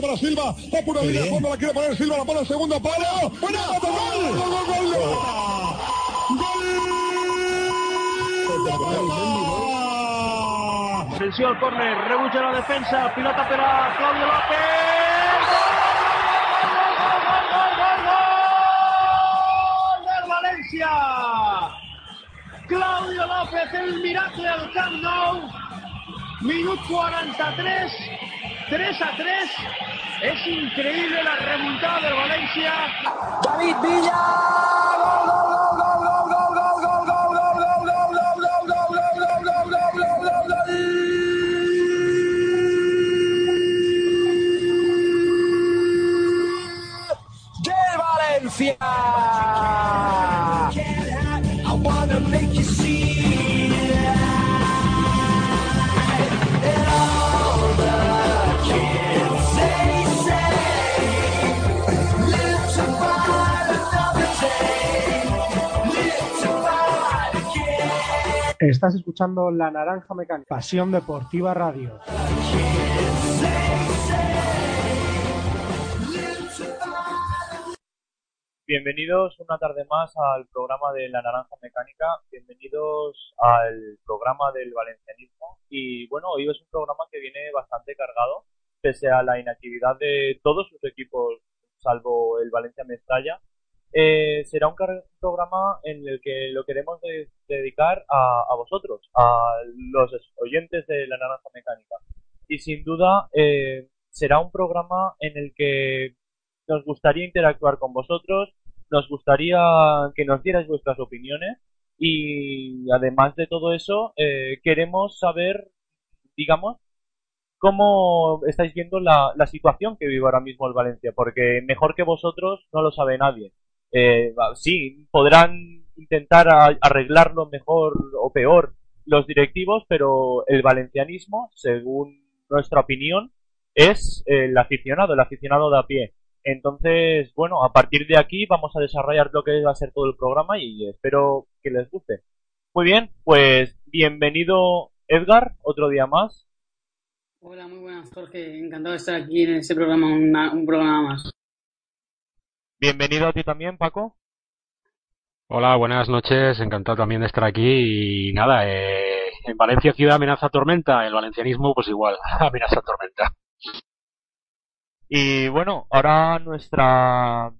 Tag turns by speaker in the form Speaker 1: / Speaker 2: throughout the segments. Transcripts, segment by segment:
Speaker 1: Para Silva. Va por una línea de fondo, la quiere poner Silva, la pone el segundo palo. ¡Buena! ¡Gol! ¡Gol, gol, gol! ¡Gol!
Speaker 2: Atención al córner, rebucha la defensa, pilota para Claudio López. ¡Gol, gol, gol, gol, gol! ¡Del Valencia! Claudio López, el miracle del Camp Nou. Minuto 43, 3 a 3. Es increíble la remontada del Valencia.
Speaker 3: David Villa. Gol, gol,
Speaker 4: Estás escuchando La Naranja Mecánica, Pasión Deportiva Radio.
Speaker 5: Bienvenidos una tarde más al programa de La Naranja Mecánica, bienvenidos al programa del valencianismo y bueno, hoy es un programa que viene bastante cargado, pese a la inactividad de todos sus equipos, salvo el Valencia Mestalla. Eh, será un programa en el que lo queremos de- dedicar a, a vosotros, a los oyentes de La Naranja Mecánica. Y sin duda eh, será un programa en el que nos gustaría interactuar con vosotros, nos gustaría que nos dierais vuestras opiniones y además de todo eso eh, queremos saber, digamos, cómo estáis viendo la, la situación que vive ahora mismo el Valencia, porque mejor que vosotros no lo sabe nadie. Eh, sí, podrán intentar arreglarlo mejor o peor los directivos, pero el valencianismo, según nuestra opinión, es el aficionado, el aficionado de a pie. Entonces, bueno, a partir de aquí vamos a desarrollar lo que va a ser todo el programa y espero que les guste. Muy bien, pues bienvenido Edgar, otro día más.
Speaker 6: Hola, muy buenas, Jorge. Encantado de estar aquí en este programa, un programa más.
Speaker 5: Bienvenido a ti también, Paco.
Speaker 7: Hola, buenas noches. Encantado también de estar aquí. Y nada, eh, en Valencia ciudad amenaza tormenta. El valencianismo, pues igual, amenaza tormenta.
Speaker 5: Y bueno, ahora nuestra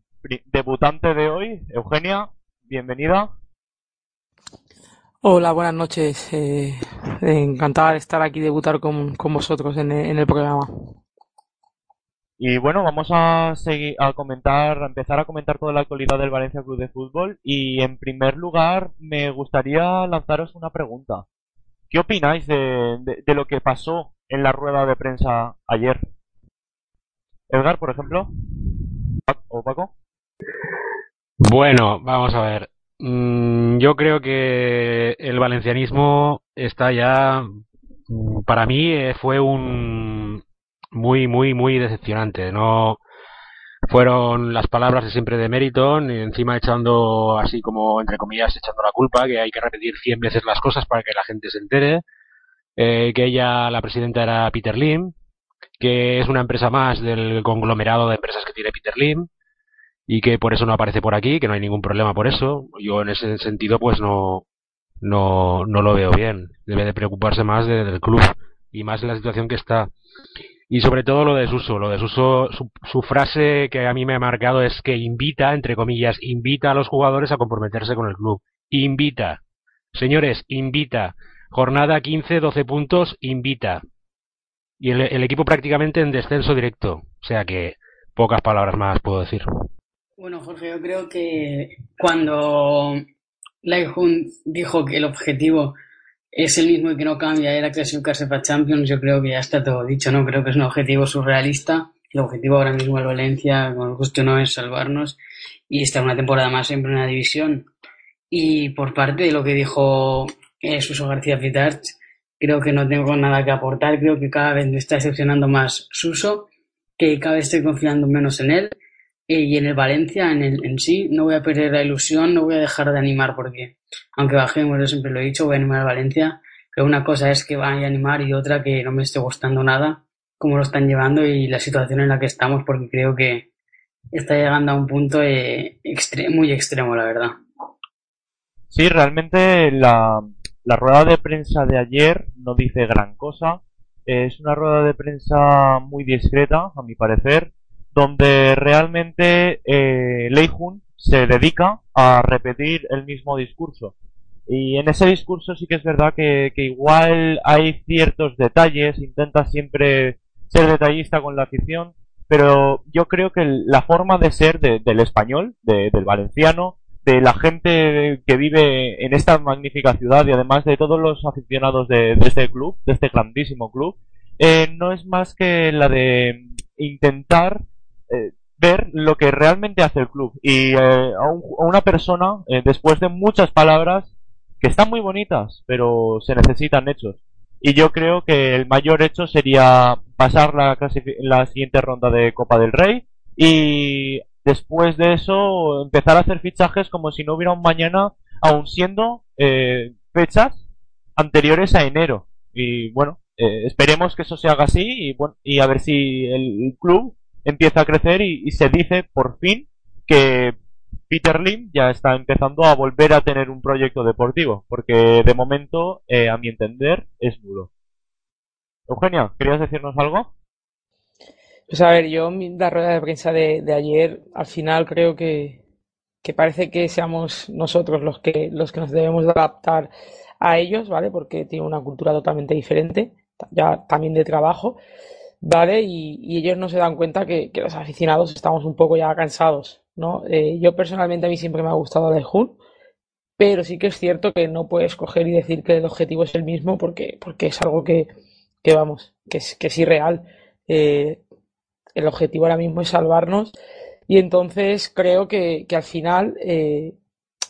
Speaker 5: debutante de hoy, Eugenia, bienvenida.
Speaker 8: Hola, buenas noches. Eh, encantada de estar aquí, debutar con, con vosotros en en el programa.
Speaker 5: Y bueno, vamos a seguir a comentar, a empezar a comentar toda la actualidad del Valencia Club de Fútbol. Y en primer lugar, me gustaría lanzaros una pregunta. ¿Qué opináis de, de, de lo que pasó en la rueda de prensa ayer? Edgar, por ejemplo. ¿O Paco?
Speaker 7: Bueno, vamos a ver. Mm, yo creo que el valencianismo está ya, mm, para mí eh, fue un muy, muy, muy decepcionante. No fueron las palabras de siempre de Meriton, y encima echando así como, entre comillas, echando la culpa, que hay que repetir 100 veces las cosas para que la gente se entere, eh, que ella, la presidenta era Peter Lim, que es una empresa más del conglomerado de empresas que tiene Peter Lim y que por eso no aparece por aquí, que no hay ningún problema por eso. Yo en ese sentido pues no no no lo veo bien. Debe de preocuparse más de- del club y más en la situación que está. Y sobre todo lo de Suso, lo de su, su frase que a mí me ha marcado es que invita, entre comillas, invita a los jugadores a comprometerse con el club. Invita. Señores, invita. Jornada 15, 12 puntos, invita. Y el, equipo prácticamente en descenso directo. O sea que pocas palabras más puedo decir.
Speaker 6: Bueno, Jorge, yo creo que cuando Lai dijo que el objetivo es el mismo que no cambia, era clasificarse para Champions, yo creo que ya está todo dicho, ¿no? Creo que es un objetivo surrealista El objetivo ahora mismo del Valencia, como justo no es salvarnos y estar una temporada más en primera división. Y por parte de lo que dijo eh, Suso García Fitart, creo que no tengo nada que aportar. Creo que cada vez me está decepcionando más Suso, que cada vez estoy confiando menos en él. Y en el Valencia, en, el, en sí, no voy a perder la ilusión, no voy a dejar de animar, porque aunque bajemos, yo siempre lo he dicho, voy a animar al Valencia. Pero una cosa es que vaya a animar y otra que no me esté gustando nada cómo lo están llevando y la situación en la que estamos, porque creo que está llegando a un punto eh, extre muy extremo, la verdad.
Speaker 5: Sí, realmente la, la rueda de prensa de ayer no dice gran cosa. Es una rueda de prensa muy discreta, a mi parecer, donde realmente eh, Leijun se dedica a repetir el mismo discurso. Y en ese discurso sí que es verdad que, que igual hay ciertos detalles, intenta siempre ser detallista con la afición, pero yo creo que la forma de ser del español, del valenciano, de la gente que vive en esta magnífica ciudad y además de todos los aficionados de, este club, de este grandísimo club, eh, no es más que la de intentar eh, ver lo que realmente hace el club y eh, a, una persona, después de muchas palabras, que están muy bonitas, pero se necesitan hechos. Y yo creo que el mayor hecho sería pasar la, la siguiente ronda de Copa del Rey y después de eso empezar a hacer fichajes como si no hubiera un mañana, aun siendo eh, fechas anteriores a enero. Y bueno, eh, esperemos que eso se haga así y, bueno, y a ver si el, club empieza a crecer y, se dice por fin que Peter Lim ya está empezando a volver a tener un proyecto deportivo, porque de momento, eh, a mi entender, es nulo. Eugenia, ¿querías decirnos algo?
Speaker 8: Pues a ver, yo la rueda de prensa de, ayer, al final creo que, que, parece que seamos nosotros los que, los que nos debemos adaptar a ellos, ¿vale? Porque tienen una cultura totalmente diferente, ya también de trabajo, ¿vale? Y, ellos no se dan cuenta que, que, los aficionados estamos un poco ya cansados, ¿no? Eh, yo personalmente a mí siempre me ha gustado la Hun, pero sí que es cierto que no puedes coger y decir que el objetivo es el mismo porque, porque es algo que, que vamos, que es, que es irreal. Eh, el objetivo ahora mismo es salvarnos y entonces creo que, que al final eh,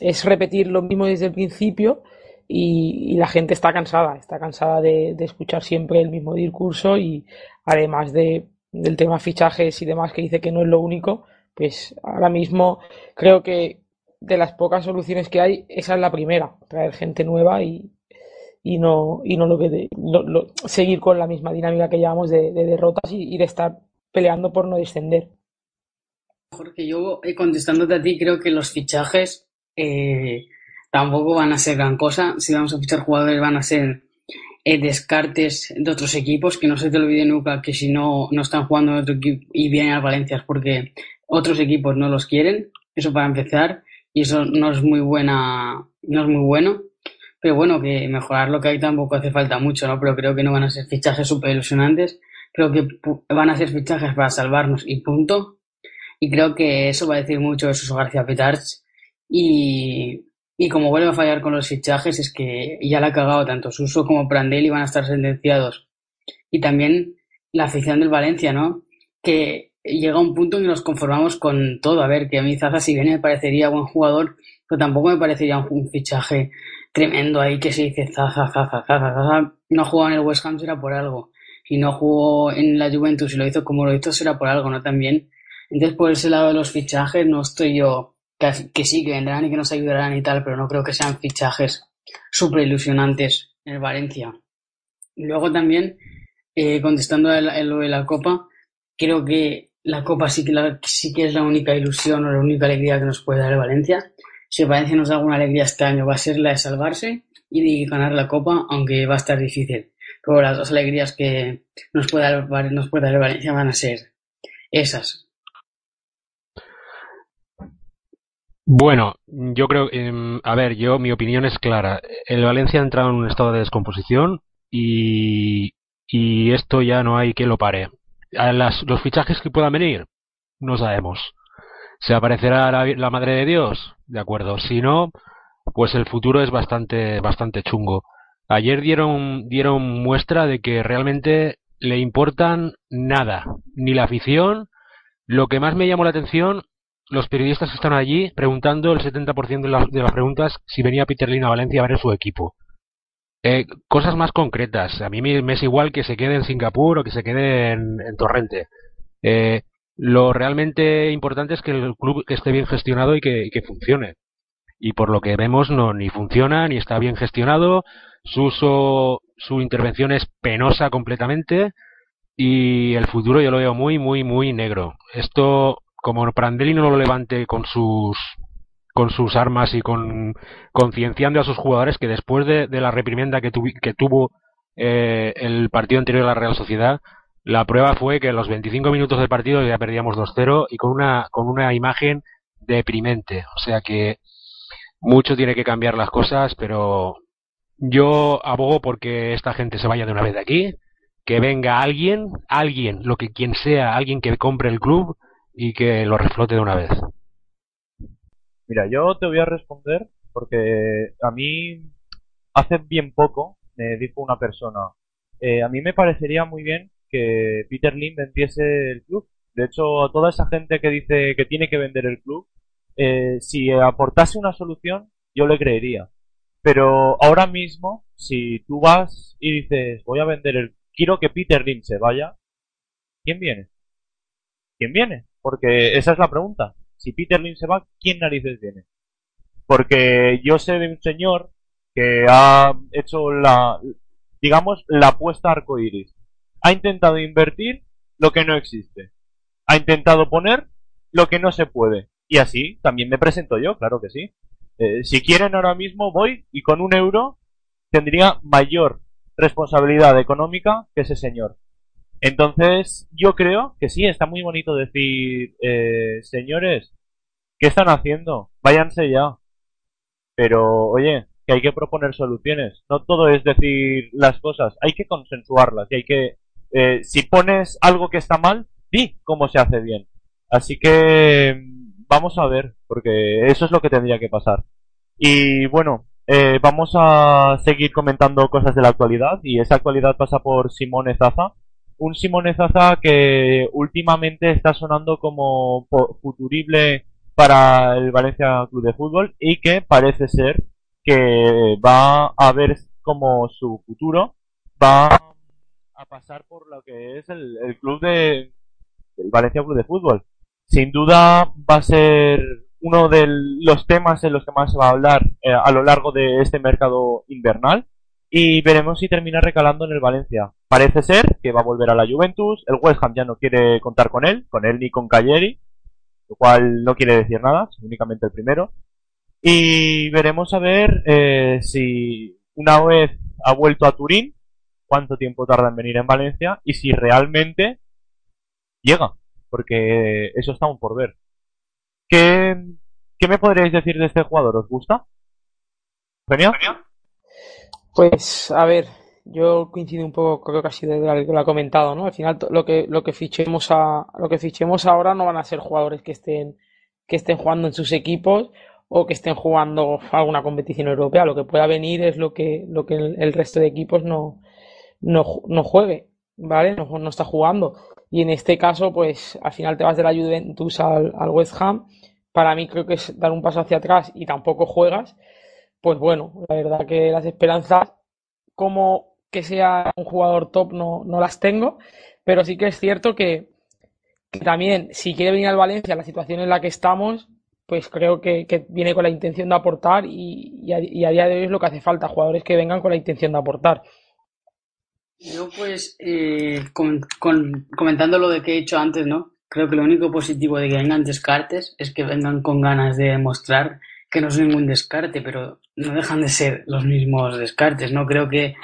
Speaker 8: es repetir lo mismo desde el principio y, la gente está cansada, está cansada de, escuchar siempre el mismo discurso y además de, del tema fichajes y demás que dice que no es lo único, pues ahora mismo creo que de las pocas soluciones que hay, esa es la primera, traer gente nueva y, no, y no lo que seguir con la misma dinámica que llevamos de, derrotas y, de estar peleando por no descender.
Speaker 6: Jorge, yo contestándote a ti, creo que los fichajes eh, tampoco van a ser gran cosa. Si vamos a fichar jugadores, van a ser descartes de otros equipos. Que no se te olvide nunca que si no, no están jugando en otro equipo y vienen a Valencia es porque otros equipos no los quieren. Eso para empezar. Y eso no es muy buena, no es muy bueno. Pero bueno, que mejorar lo que hay tampoco hace falta mucho, ¿no? Pero creo que no van a ser fichajes súper ilusionantes. Creo que van a ser fichajes para salvarnos y punto. Y creo que eso va a decir mucho de Suso García Petarch. Y, y como vuelve a fallar con los fichajes, es que ya la ha cagado tanto Suso como Prandelli van a estar sentenciados. Y también la afición del Valencia, ¿no? Que llega un punto en que nos conformamos con todo. A ver, que a mí Zaza, si bien me parecería buen jugador, pero tampoco me parecería un fichaje tremendo ahí que se dice zaza, zaza, zaza, zaza. No jugó en el West Ham será por algo. Y no jugó en la Juventus y lo hizo como lo hizo será por algo, ¿no? También. Entonces, por ese lado de los fichajes, no estoy yo que, sí, que vendrán y que nos ayudarán y tal, pero no creo que sean fichajes súper ilusionantes en el Valencia. Luego también, eh, contestando a lo de la Copa, creo que la Copa sí que, sí que es la única ilusión o la única alegría que nos puede dar el Valencia si Valencia nos da alguna alegría este año va a ser la de salvarse y de ganar la Copa, aunque va a estar difícil. Pero las dos alegrías que nos puede dar, nos puede dar Valencia van a ser esas.
Speaker 7: Bueno, yo creo, eh, a ver, yo mi opinión es clara. El Valencia ha entrado en un estado de descomposición y, y esto ya no hay que lo pare. A las, los fichajes que puedan venir, no sabemos. ¿Se aparecerá la, Madre de Dios? De acuerdo. Si no, pues el futuro es bastante, bastante chungo. Ayer dieron, dieron muestra de que realmente le importan nada, ni la afición. Lo que más me llamó la atención, los periodistas están allí preguntando el 70% de, las, de las preguntas si venía Peter Lin a Valencia a ver su equipo. Eh, cosas más concretas. A mí me es igual que se quede en Singapur o que se quede en, en Torrente. Eh, lo realmente importante es que el club esté bien gestionado y que, y que funcione. Y por lo que vemos no ni funciona ni está bien gestionado. Su uso, su intervención es penosa completamente y el futuro yo lo veo muy muy muy negro. Esto como Prandelli no lo levante con sus con sus armas y con concienciando a sus jugadores que después de, de la reprimenda que, tuvi, que tuvo eh, el partido anterior a la Real Sociedad, la prueba fue que en los 25 minutos del partido ya perdíamos 2-0 y con una, con una imagen deprimente. O sea que mucho tiene que cambiar las cosas, pero yo abogo porque esta gente se vaya de una vez de aquí, que venga alguien, alguien, lo que quien sea, alguien que compre el club y que lo reflote de una vez.
Speaker 5: Mira, yo te voy a responder porque a mí hace bien poco me dijo una persona, eh, a mí me parecería muy bien que Peter Lim vendiese el club. De hecho, a toda esa gente que dice que tiene que vender el club, eh, si aportase una solución, yo le creería. Pero ahora mismo, si tú vas y dices, voy a vender el... Quiero que Peter Lim se vaya, ¿quién viene? ¿Quién viene? Porque esa es la pregunta. Si Peter Lim se va, ¿quién narices viene? Porque yo sé de un señor que ha hecho la, digamos, la apuesta arcoiris. Ha intentado invertir lo que no existe. Ha intentado poner lo que no se puede. Y así también me presento yo, claro que sí. Eh, si quieren ahora mismo voy y con un euro tendría mayor responsabilidad económica que ese señor. Entonces, yo creo que sí, está muy bonito decir, eh, señores, ¿qué están haciendo? Váyanse ya. Pero, oye, que hay que proponer soluciones. No todo es decir las cosas, hay que consensuarlas y hay que, eh, si pones algo que está mal, di cómo se hace bien. Así que, vamos a ver, porque eso es lo que tendría que pasar. Y bueno, eh, vamos a seguir comentando cosas de la actualidad y esa actualidad pasa por Simone Zaza un Simone Zaza que últimamente está sonando como futurible para el Valencia Club de Fútbol y que parece ser que va a ver como su futuro va a pasar por lo que es el, el club de el Valencia Club de Fútbol. Sin duda va a ser uno de los temas en los que más se va a hablar eh, a lo largo de este mercado invernal y veremos si termina recalando en el Valencia. Parece ser que va a volver a la Juventus, el West Ham ya no quiere contar con él, con él ni con Cagliari, lo cual no quiere decir nada, únicamente el primero. Y veremos a ver eh, si una vez ha vuelto a Turín, cuánto tiempo tarda en venir en Valencia y si realmente llega, porque eso está aún por ver. ¿Qué, qué me podríais decir de este jugador? ¿Os gusta? ¿Genial?
Speaker 8: Pues, a ver, yo coincido un poco lo que ha sido lo ha comentado, ¿no? Al final lo que lo que fichemos a lo que fichemos ahora no van a ser jugadores que estén que estén jugando en sus equipos o que estén jugando alguna competición europea. Lo que pueda venir es lo que lo que el, resto de equipos no no, no juegue, ¿vale? No, no, está jugando. Y en este caso, pues al final te vas de la Juventus al, al West Ham. Para mí creo que es dar un paso hacia atrás y tampoco juegas. Pues bueno, la verdad que las esperanzas como que sea un jugador top no, no las tengo, pero sí que es cierto que, que, también si quiere venir al Valencia, la situación en la que estamos, pues creo que, que viene con la intención de aportar y, y, a, día de hoy es lo que hace falta, jugadores que vengan con la intención de aportar.
Speaker 6: Yo pues, eh, con, con, comentando lo de que he dicho antes, ¿no? Creo que lo único positivo de que vengan descartes es que vengan con ganas de demostrar que no es ningún descarte, pero no dejan de ser los mismos descartes, ¿no? Creo que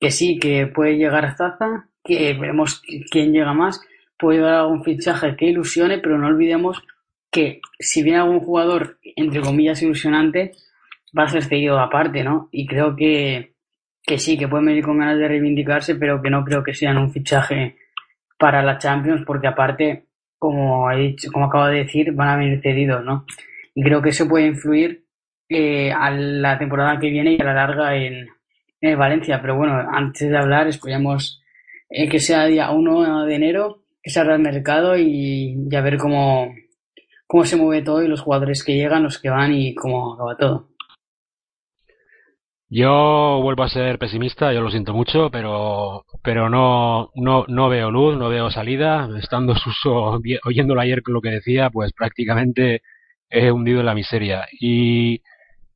Speaker 6: que sí, que puede llegar Zaza, que veremos quién llega más, puede llegar algún fichaje que ilusione, pero no olvidemos que si viene algún jugador, entre comillas, ilusionante, va a ser cedido aparte, ¿no? Y creo que, que sí, que pueden venir con ganas de reivindicarse, pero que no creo que sean un fichaje para la Champions, porque aparte, como he dicho, como acabo de decir, van a venir cedidos, ¿no? Y creo que eso puede influir eh, a la temporada que viene y a la larga en, en Valencia. Pero bueno, antes de hablar, esperemos eh, que sea día 1 de enero, sale al mercado y, y a ver cómo, cómo se mueve todo y los jugadores que llegan, los que van y cómo acaba todo.
Speaker 7: Yo vuelvo a ser pesimista, yo lo siento mucho, pero pero no no no veo luz, no veo salida. Estando Suso oyéndolo ayer con lo que decía, pues prácticamente he hundido en la miseria. Y,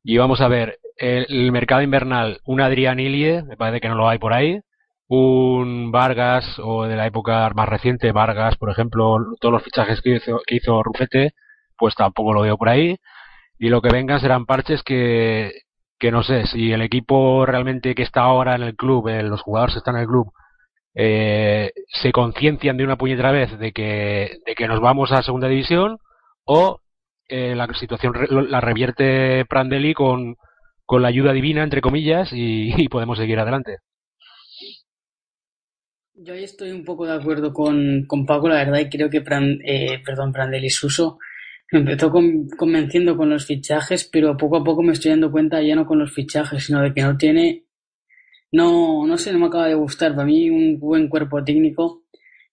Speaker 7: y vamos a ver, el, mercado invernal, un Adrián Ilie, me parece que no lo hay por ahí, un Vargas o de la época más reciente, Vargas, por ejemplo, todos los fichajes que hizo, que hizo Rufete, pues tampoco lo veo por ahí. Y lo que vengan serán parches que, que no sé, si el equipo realmente que está ahora en el club, eh, los jugadores que están en el club, eh, se conciencian de una puñetera vez de que, de que nos vamos a segunda división o eh, la situación re- la revierte Prandelli con, con la ayuda divina, entre comillas, y, podemos seguir adelante.
Speaker 6: Yo ahí estoy un poco de acuerdo con, con Paco, la verdad, y creo que Pran- eh, perdón, Prandelli Suso me empezó con- convenciendo con los fichajes, pero poco a poco me estoy dando cuenta ya no con los fichajes, sino de que no tiene, no, no sé, no me acaba de gustar. Para mí un buen cuerpo técnico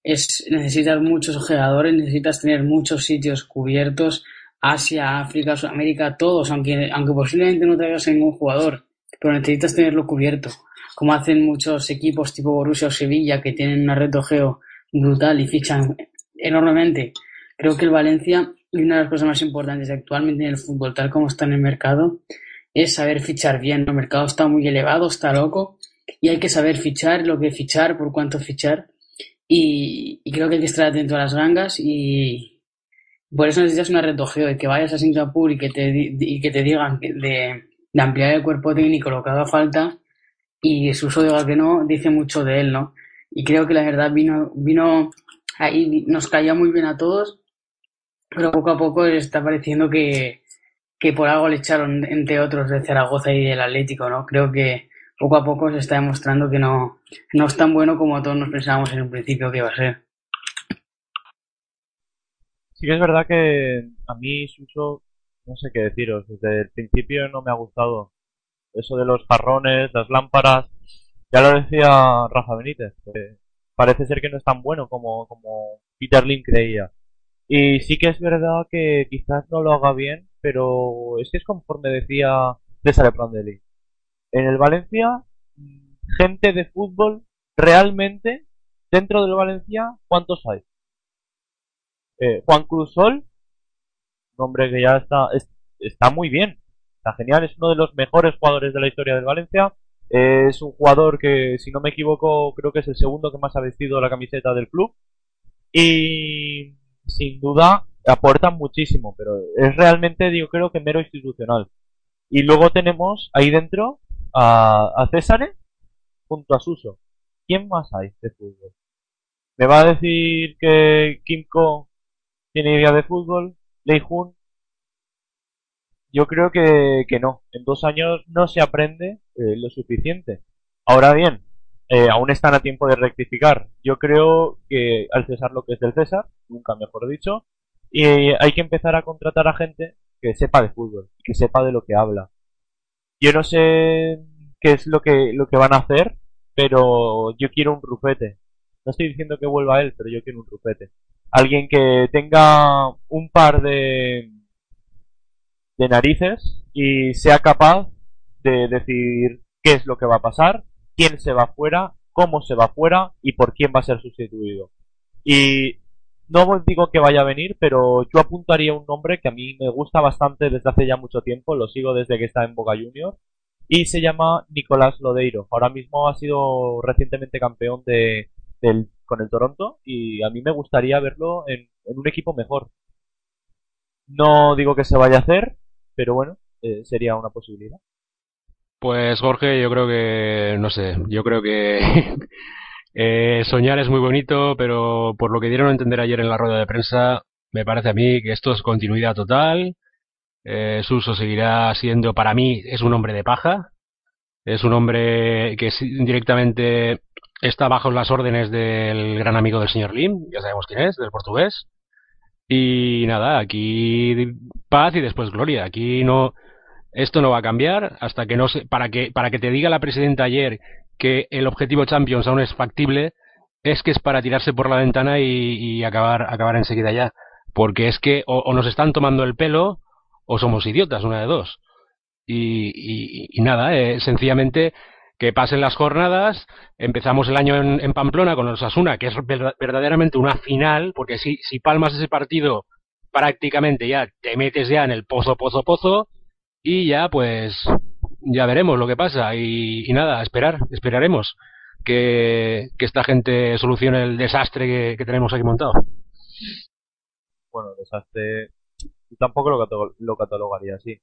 Speaker 6: es, necesitas muchos jugadores, necesitas tener muchos sitios cubiertos, Asia, África, Sudamérica, todos, aunque, posiblemente no traigas a ningún jugador, pero necesitas tenerlo cubierto, como hacen muchos equipos tipo Borussia o Sevilla que tienen una red de ojeo brutal y fichan enormemente. Creo que el Valencia, una de las cosas más importantes actualmente en el fútbol, tal como está en el mercado, es saber fichar bien. El mercado está muy elevado, está loco, y hay que saber fichar lo que fichar, por cuánto fichar. Y, y creo que hay que estar atento a las gangas y por eso necesitas una red de de que vayas a Singapur y que te, y que te digan de, de ampliar el cuerpo técnico lo que haga falta y su uso diga que no, dice mucho de él, ¿no? Y creo que la verdad vino, vino ahí, nos caía muy bien a todos, pero poco a poco está pareciendo que, que por algo le echaron, entre otros, de Zaragoza y del Atlético, ¿no? Creo que poco a poco se está demostrando que no, no es tan bueno como todos nos pensábamos en un principio que iba a ser.
Speaker 5: Sí que es verdad que a mí Suso, no sé qué deciros, desde el principio no me ha gustado. Eso de los jarrones, las lámparas, ya lo decía Rafa Benítez, parece ser que no es tan bueno como, como Peter Lim creía. Y sí que es verdad que quizás no lo haga bien, pero es que es conforme decía César Prandelli. En el Valencia, gente de fútbol, realmente, dentro del Valencia, ¿cuántos hay? Eh, Juan Cruzol, un hombre que ya está, es- está muy bien, está genial, es uno de los mejores jugadores de la historia del Valencia. Es un jugador que, si no me equivoco, creo que es el segundo que más ha vestido la camiseta del club. Y sin duda aporta muchísimo, pero es realmente, yo creo que mero institucional. Y luego tenemos ahí dentro a, a César junto a Suso. ¿Quién más hay de fútbol? ¿Me va a decir que Kimco tiene idea de fútbol? Lei Jun. Yo creo que, que no. En dos años no se aprende eh, lo suficiente. Ahora bien, eh, aún están a tiempo de rectificar. Yo creo que al César lo que es del César, nunca mejor dicho, y hay que empezar a contratar a gente que sepa de fútbol, que sepa de lo que habla. Yo no sé qué es lo que, lo que van a hacer, pero yo quiero un rufete. No estoy diciendo que vuelva él, pero yo quiero un rufete. Alguien que tenga un par de, de narices y sea capaz de decir qué es lo que va a pasar, quién se va fuera, cómo se va fuera y por quién va a ser sustituido. Y no os digo que vaya a venir, pero yo apuntaría un nombre que a mí me gusta bastante desde hace ya mucho tiempo, lo sigo desde que está en Boca Juniors, y se llama Nicolás Lodeiro. Ahora mismo ha sido recientemente campeón de, del, con el Toronto y a mí me gustaría verlo en, un equipo mejor. No digo que se vaya a hacer, pero bueno, eh, sería una posibilidad.
Speaker 7: Pues Jorge, yo creo que, no sé, yo creo que eh, soñar es muy bonito, pero por lo que dieron a entender ayer en la rueda de prensa, me parece a mí que esto es continuidad total. Eh, Suso seguirá siendo, para mí, es un hombre de paja. Es un hombre que directamente está bajo las órdenes del gran amigo del señor Lim, ya sabemos quién es, del portugués. Y nada, aquí paz y después gloria. Aquí no, esto no va a cambiar hasta que no se, para que, para que te diga la presidenta ayer que el objetivo Champions aún es factible, es que es para tirarse por la ventana y, acabar, acabar enseguida ya. Porque es que o, nos están tomando el pelo o somos idiotas, una de dos. Y, nada, eh, sencillamente que pasen las jornadas, empezamos el año en, Pamplona con los Asuna, que es verdaderamente una final, porque si, si palmas ese partido prácticamente ya te metes ya en el pozo, pozo, pozo, y ya pues ya veremos lo que pasa y, nada, esperar, esperaremos que, esta gente solucione el desastre que, tenemos aquí montado.
Speaker 5: Bueno, desastre tampoco lo, lo catalogaría así.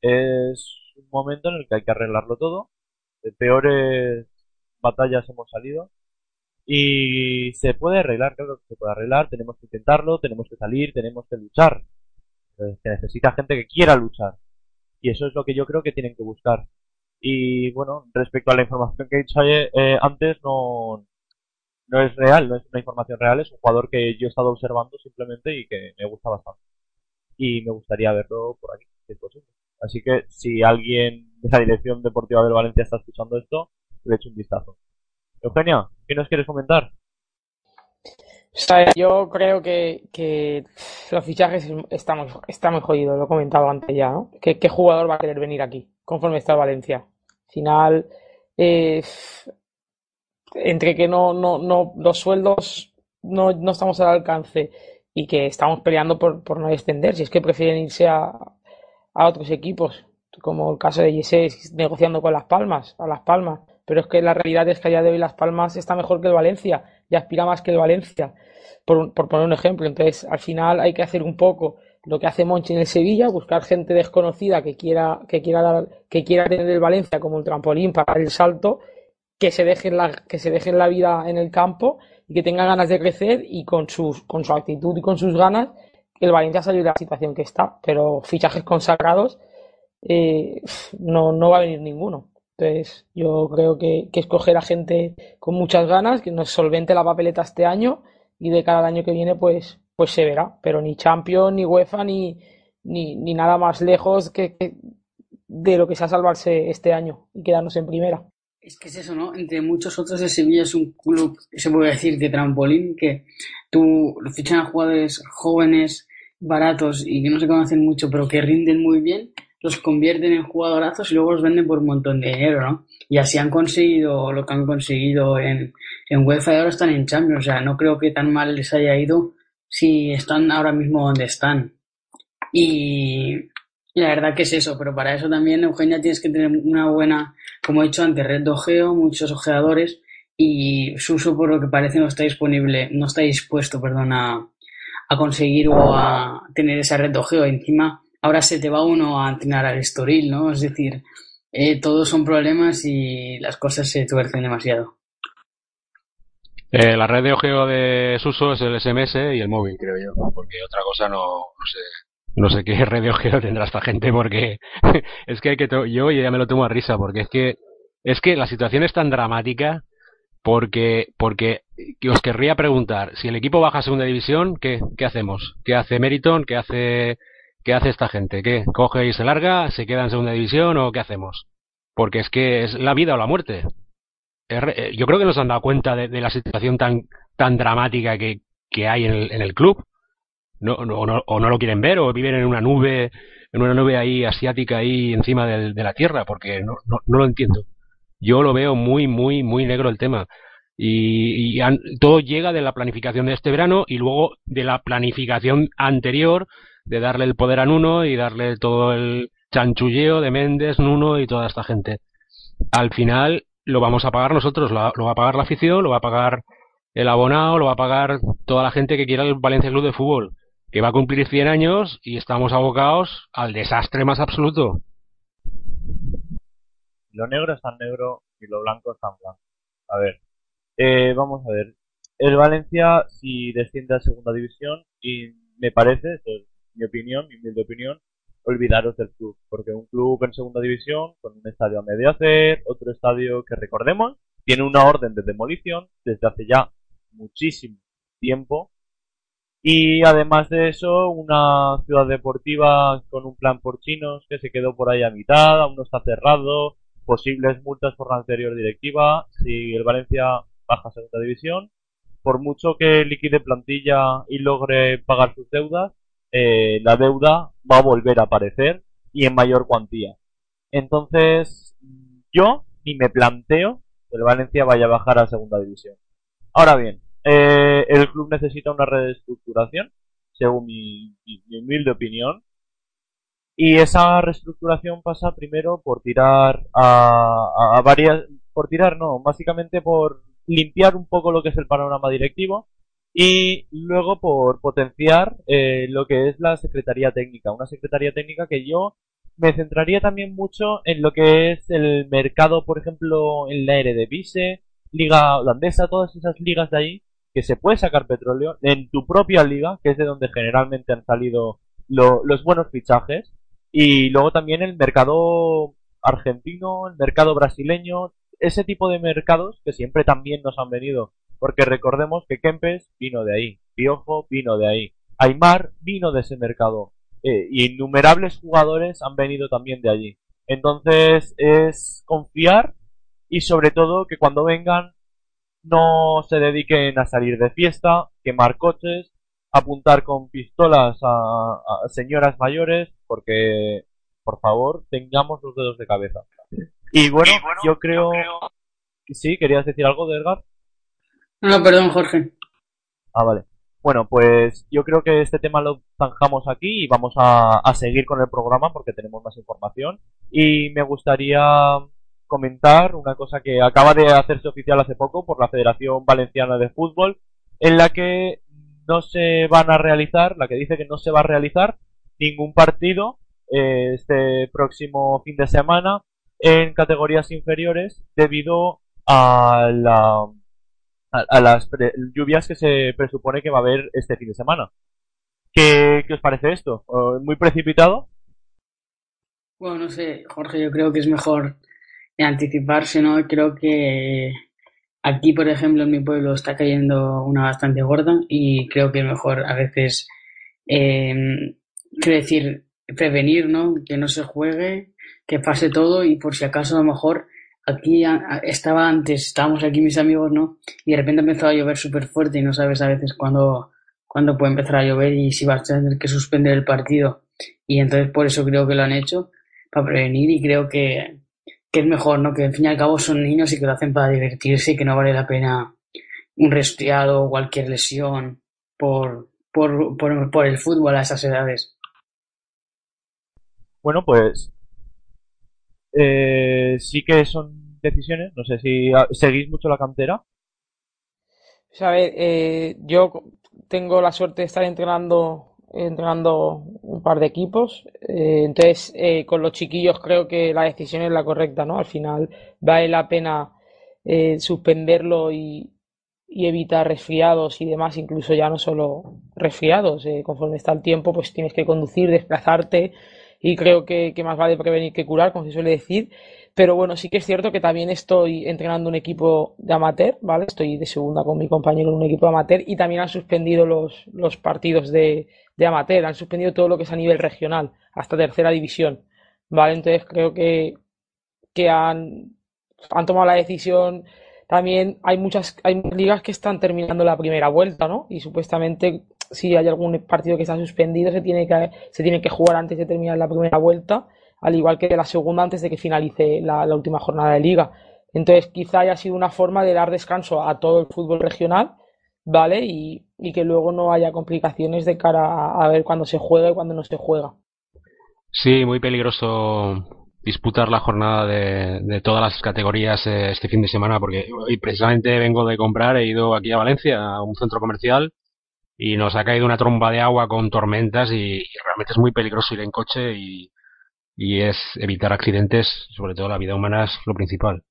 Speaker 5: Es un momento en el que hay que arreglarlo todo. De peores batallas hemos salido. Y se puede arreglar, creo que se puede arreglar. Tenemos que intentarlo, tenemos que salir, tenemos que luchar. Se necesita gente que quiera luchar. Y eso es lo que yo creo que tienen que buscar. Y bueno, respecto a la información que he dicho eh, antes, no, no es real, no es una información real, es un jugador que yo he estado observando simplemente y que me gusta bastante. Y me gustaría verlo por aquí, si es posible. Así que si alguien de la Dirección Deportiva del Valencia está escuchando esto, le echo un vistazo. Eugenia, ¿qué nos quieres comentar?
Speaker 8: yo creo que, los fichajes estamos, está muy lo he comentado antes ya, ¿no? ¿Qué, jugador va a querer venir aquí conforme está Valencia? Al final, eh, entre que no, no, no, los sueldos no, no estamos al alcance y que estamos peleando por, por no descender, si es que prefieren irse a, a otros equipos, como el caso de Yese negociando con Las Palmas, a Las Palmas, pero es que la realidad es que a día de hoy Las Palmas está mejor que el Valencia y aspira más que el Valencia por, poner un ejemplo. Entonces, al final hay que hacer un poco lo que hace Monchi en el Sevilla, buscar gente desconocida que quiera, que quiera dar, que quiera tener el Valencia como un trampolín para el salto, que se dejen la, que se dejen la vida en el campo y que tenga ganas de crecer y con sus, con su actitud y con sus ganas, el Valencia salir de la situación que está. Pero fichajes consagrados, eh, no, no va a venir ninguno. Entonces, yo creo que, que escoger a gente con muchas ganas, que nos solvente la papeleta este año y de cada año que viene pues, pues se verá, pero ni Champions, ni UEFA, ni, ni, ni nada más lejos que, de lo que sea salvarse este año y quedarnos en primera.
Speaker 6: Es que es eso, ¿no? Entre muchos otros, el Sevilla es un club, se puede decir, de trampolín, que tú lo fichan a jugadores jóvenes, baratos y que no se conocen mucho, pero que rinden muy bien, los convierten en jugadorazos y luego los venden por un montón de dinero, ¿no? Y así han conseguido lo que han conseguido en, en UEFA y ahora están en Champions. O sea, no creo que tan mal les haya ido si están ahora mismo donde están. Y la verdad que es eso, pero para eso también, Eugenia, tienes que tener una buena, como he dicho antes, red de ojeo, muchos ojeadores y Suso, por lo que parece, no está disponible, no está dispuesto, perdón, a, conseguir o a tener esa red de ojeo. Encima, ahora se te va uno a entrenar al Estoril, ¿no? Es decir, eh, todos son problemas y las cosas se tuercen demasiado.
Speaker 7: Eh, la red de ojeo de Suso es el SMS y el móvil, creo yo, porque otra cosa no, no sé. No sé qué red de ojeo tendrá esta gente porque es que hay que yo ya me lo tomo a risa porque es que es que la situación es tan dramática porque porque os querría preguntar si el equipo baja a segunda división qué, qué hacemos qué hace Meriton qué hace qué hace esta gente qué coge y se larga se queda en segunda división o qué hacemos porque es que es la vida o la muerte. Eh, yo creo que no se han dado cuenta de, la situación tan, tan dramática que, que hay en el, en el club. No, no, o no lo quieren ver, o viven en una nube, en una nube ahí asiática ahí encima de la tierra, porque no, no, no, lo entiendo. Yo lo veo muy, muy, muy negro el tema. Y, todo llega de la planificación de este verano y luego de la planificación anterior de darle el poder a Nuno y darle todo el chanchulleo de Méndez, Nuno y toda esta gente. Al final, lo vamos a pagar nosotros, lo, va a pagar la afición, lo va a pagar el abonado, lo va a pagar toda la gente que quiera el Valencia Club de Fútbol, que va a cumplir 100 años y estamos abocados al desastre más absoluto.
Speaker 5: Lo negro es tan negro y lo blanco es tan blanco. A ver, eh, vamos a ver. El Valencia, si desciende a segunda división, y me parece, es mi opinión, mi humilde opinión, olvidaros del club, porque un club en segunda división, con un estadio a medio hacer, otro estadio que recordemos, tiene una orden de demolición desde hace ya muchísimo tiempo, y además de eso, una ciudad deportiva con un plan por chinos que se quedó por ahí a mitad, aún no está cerrado, posibles multas por la anterior directiva, si el Valencia baja segunda división, por mucho que liquide plantilla y logre pagar sus deudas, eh, la deuda va a volver a aparecer y en mayor cuantía. Entonces, yo ni me planteo que el Valencia vaya a bajar a segunda división. Ahora bien, eh, el club necesita una reestructuración, según mi, humilde opinión, y esa reestructuración pasa primero por tirar a, a, varias, por tirar no, básicamente por limpiar un poco lo que es el panorama directivo y luego por potenciar eh, lo que es la secretaría técnica, una secretaría técnica que yo me centraría también mucho en lo que es el mercado, por ejemplo, en la Eredivisie, liga holandesa, todas esas ligas de ahí que se puede sacar petróleo en tu propia liga, que es de donde generalmente han salido los buenos fichajes, y luego también el mercado argentino, el mercado brasileño, ese tipo de mercados que siempre también nos han venido, porque recordemos que Kempes vino de ahí, Piojo vino de ahí, Aymar vino de ese mercado, eh, y innumerables jugadores han venido también de allí. Entonces es confiar y sobre todo que cuando vengan no se dediquen a salir de fiesta, quemar coches, apuntar con pistolas a, señoras mayores, porque por favor tengamos los dedos de cabeza. Y bueno, yo creo... Sí, ¿querías decir algo de Edgar?
Speaker 6: No, perdón, Jorge.
Speaker 5: Ah, vale. Bueno, pues yo creo que este tema lo zanjamos aquí y vamos a, a seguir con el programa porque tenemos más información. Y me gustaría comentar una cosa que acaba de hacerse oficial hace poco por la Federación Valenciana de Fútbol, en la que no se van a realizar, la que dice que no se va a realizar ningún partido eh, este próximo fin de semana en categorías inferiores debido a, la, a, las lluvias que se presupone que va a haber este fin de semana. ¿Qué, qué os parece esto? ¿Muy precipitado?
Speaker 6: Bueno, no sé, Jorge, yo creo que es mejor anticiparse, ¿no? Creo que aquí, por ejemplo, en mi pueblo está cayendo una bastante gorda y creo que es mejor a veces, eh, decir, prevenir, ¿no? Que no se juegue, que pase todo y por si acaso a lo mejor aquí estaba antes, estábamos aquí mis amigos, ¿no? Y de repente empezó a llover súper fuerte y no sabes a veces cuándo, cuándo puede empezar a llover y si vas a tener que suspender el partido. Y entonces por eso creo que lo han hecho, para prevenir y creo que, que es mejor, ¿no? Que al fin y al cabo son niños y que lo hacen para divertirse y que no vale la pena un resfriado o cualquier lesión por, por, por, el fútbol a esas edades.
Speaker 5: Bueno, pues eh, sí que son decisiones. No sé si seguís mucho la cantera.
Speaker 8: Pues a ver, eh, yo tengo la suerte de estar entrenando entrenando un par de equipos. Eh, entonces, eh, con los chiquillos creo que la decisión es la correcta, ¿no? Al final vale la pena eh, suspenderlo y, y, evitar resfriados y demás, incluso ya no solo resfriados. conforme está el tiempo, pues tienes que conducir, desplazarte y creo que, que más vale prevenir que curar, como se suele decir. Pero bueno, sí que es cierto que también estoy entrenando un equipo de amateur, ¿vale? Estoy de segunda con mi compañero en un equipo de amateur y también han suspendido los, los partidos de, de amateur, han suspendido todo lo que es a nivel regional, hasta tercera división, ¿vale? Entonces creo que, que han, han tomado la decisión. También hay muchas hay ligas que están terminando la primera vuelta, ¿no? Y supuestamente si hay algún partido que está suspendido se tiene que se tiene que jugar antes de terminar la primera vuelta al igual que de la segunda antes de que finalice la, última jornada de liga. Entonces, quizá haya sido una forma de dar descanso a todo el fútbol regional, ¿vale? Y, que luego no haya complicaciones de cara a, ver cuándo se juega y cuándo no se juega.
Speaker 7: Sí, muy peligroso disputar la jornada de, todas las categorías eh, este fin de semana porque hoy precisamente vengo de comprar, he ido aquí a Valencia, a un centro comercial y nos ha caído una tromba de agua con tormentas y realmente es muy peligroso ir en coche y, y es evitar accidentes, sobre todo la vida humana es lo principal.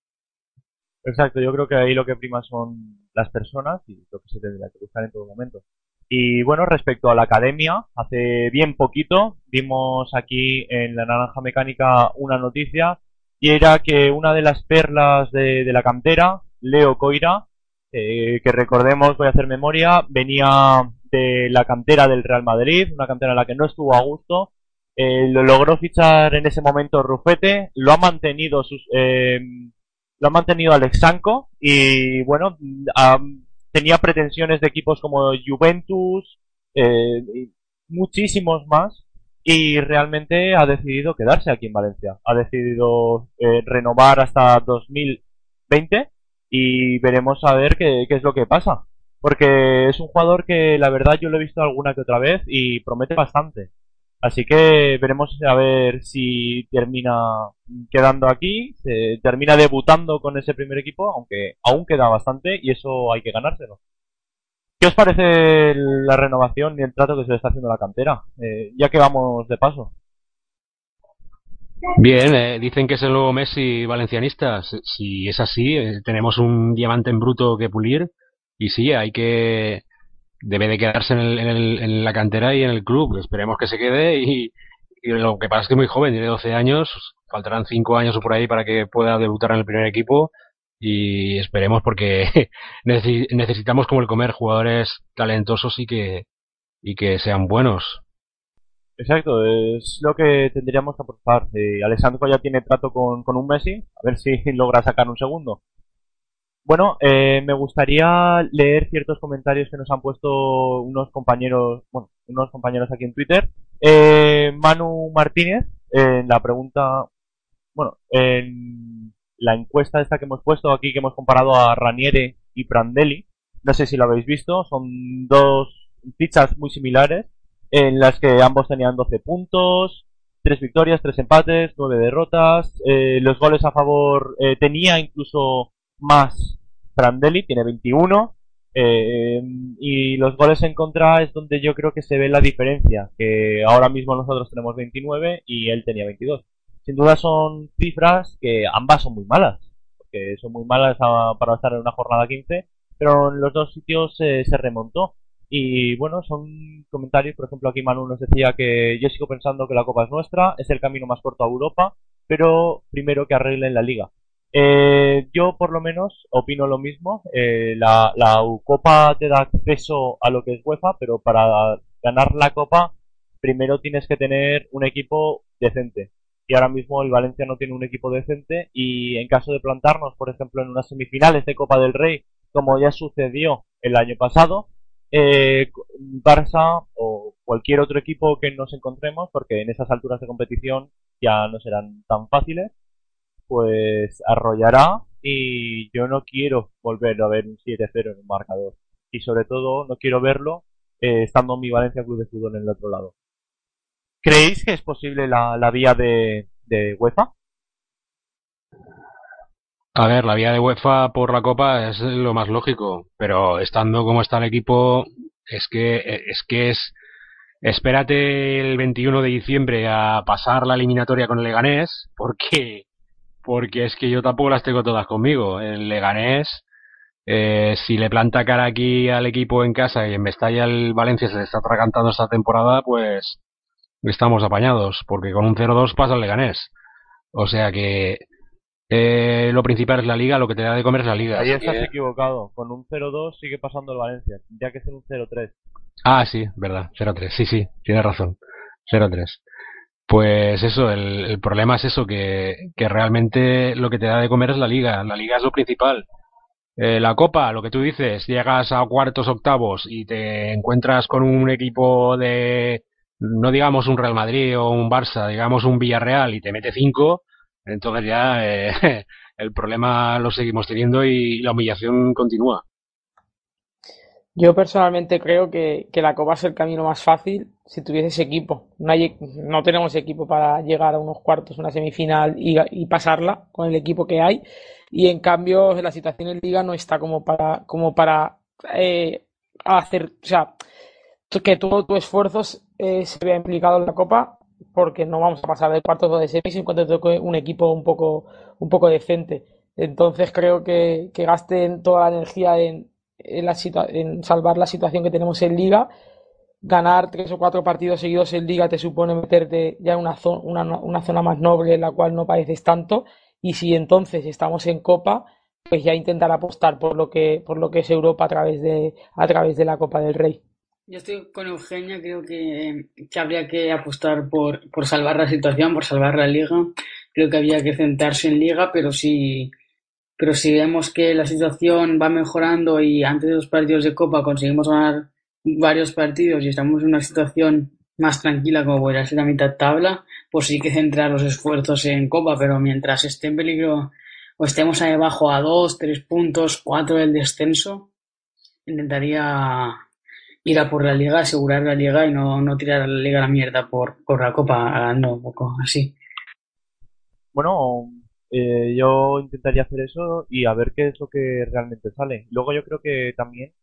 Speaker 5: Exacto, yo creo que ahí lo que prima son las personas y lo que se tendría que buscar en todo momento. Y bueno, respecto a la academia, hace bien poquito vimos aquí en la Naranja Mecánica una noticia y era que una de las perlas de, la cantera, Leo Coira, eh, que recordemos, voy a hacer memoria, venía de la cantera del Real Madrid, una cantera en la que no estuvo a gusto, eh, lo logró fichar en ese momento Rufete, lo ha mantenido sus, eh, lo ha manido Alex Sanko y bueno, tenía pretensiones de equipos como Juventus, eh, muchísimos más, y realmente ha decidido quedarse aquí en Valencia. Ha decidido eh, renovar hasta 2020 y veremos a ver qué, qué es lo que pasa. Porque es un jugador que la verdad yo lo he visto alguna que otra vez y promete bastante. Así que veremos a ver si termina quedando aquí, se termina debutando con ese primer equipo, aunque aún queda bastante y eso hay que ganárselo. ¿Qué os parece la renovación y el trato que se le está haciendo a la cantera? Eh, ya que vamos de paso.
Speaker 7: Bien, eh, dicen que es el nuevo Messi valencianista. Si es así, eh, tenemos un diamante en bruto que pulir y sí, hay que debe de quedarse en, el, en, el, en, la cantera y en el club. Esperemos que se quede y, lo que pasa es que es muy joven, tiene 12 años, faltarán 5 años o por ahí para que pueda debutar en el primer equipo y esperemos porque necesitamos como el comer jugadores talentosos y que y que sean buenos.
Speaker 5: Exacto, es lo que tendríamos que aportar. Eh, Alessandro ya tiene trato con, con un Messi, a ver si logra sacar un segundo. Bueno, eh, me gustaría leer ciertos comentarios que nos han puesto unos compañeros, bueno, unos compañeros aquí en Twitter. Eh, Manu Martínez, en la pregunta, bueno, en la encuesta esta que hemos puesto aquí, que hemos comparado a Raniere y Prandelli, no sé si lo habéis visto, son dos fichas muy similares, en las que ambos tenían 12 puntos, tres victorias, tres empates, nueve derrotas, eh, los goles a favor eh, tenía incluso más Prandelli, tiene 21. Eh, y los goles en contra es donde yo creo que se ve la diferencia, que ahora mismo nosotros tenemos 29 y él tenía 22. Sin duda son cifras que ambas son muy malas, porque son muy malas para estar en una jornada 15, pero en los dos sitios se remontó. Y bueno, son comentarios, por ejemplo aquí Manu nos decía que yo sigo pensando que la Copa es nuestra, es el camino más corto a Europa, pero primero que arreglen la liga. Eh, yo por lo menos opino lo mismo. Eh, la, la Copa te da acceso a lo que es UEFA, pero para ganar la Copa primero tienes que tener un equipo decente. Y ahora mismo el Valencia no tiene un equipo decente y en caso de plantarnos, por ejemplo, en unas semifinales de Copa del Rey, como ya sucedió el año pasado, eh, Barça o cualquier otro equipo que nos encontremos, porque en esas alturas de competición ya no serán tan fáciles, pues arrollará y yo no quiero volver a ver un 7-0 en un marcador. Y sobre todo no quiero verlo eh, estando mi Valencia Club de Fútbol en el otro lado. ¿Creéis que es posible la, la vía de, de UEFA?
Speaker 7: A ver, la vía de UEFA por la Copa es lo más lógico, pero estando como está el equipo, es que es que es espérate el 21 de diciembre a pasar la eliminatoria con el Leganés, porque porque es que yo tampoco las tengo todas conmigo. El Leganés, eh, si le planta cara aquí al equipo en casa y en Mestalla el Valencia se le está atragantando esta temporada, pues estamos apañados, porque con un 0-2 pasa el Leganés. O sea que eh, lo principal es la liga, lo que te da de comer es la liga.
Speaker 5: Ahí estás equivocado, con un 0-2 sigue pasando el Valencia, ya que es un 0-3.
Speaker 7: Ah, sí, verdad, 0-3, sí, sí, tienes razón, 0-3. Pues eso, el, problema es eso, que, realmente lo que te da de comer es la liga, la liga es lo principal. Eh, la copa, lo que tú dices, llegas a cuartos, octavos y te encuentras con un equipo de, no digamos un Real Madrid o un Barça, digamos un Villarreal y te mete cinco, entonces ya eh, el problema lo seguimos teniendo y la humillación continúa.
Speaker 8: Yo personalmente creo que, la Copa es el camino más fácil si tuviese equipo. No, no tenemos equipo para llegar a unos cuartos, una semifinal y, y, pasarla con el equipo que hay. Y en cambio, la situación en Liga no está como para, como para eh, hacer, o sea, que todo tu esfuerzo eh, se vea implicado en la Copa, porque no vamos a pasar de cuartos o de semis en cuanto toque un equipo un poco, un poco decente. Entonces creo que, que gasten toda la energía en, en, la en salvar la situación que tenemos en liga. Ganar tres o cuatro partidos seguidos en liga te supone meterte ya en una, zona, una, una zona más noble en la cual no padeces tanto. Y si entonces estamos en Copa, pues ya intentar apostar por lo que, por lo que es Europa a través de, a través de la Copa del Rey.
Speaker 6: Yo estoy con Eugenia, creo que, que habría que apostar por, por salvar la situación, por salvar la liga. Creo que había que centrarse en liga, pero sí, pero si vemos que la situación va mejorando y antes de los partidos de Copa conseguimos ganar varios partidos y estamos en una situación más tranquila como podría ser la mitad tabla, pues sí que centrar los esfuerzos en Copa, pero mientras esté en peligro o estemos ahí abajo a dos, tres puntos, cuatro del descenso, intentaría ir a por la liga, asegurar la liga y no, no tirar la liga a la mierda por, por la copa, ganando un poco así.
Speaker 5: Bueno, eh, yo intentaría hacer eso y a ver qué es lo que realmente sale. Luego yo creo que también,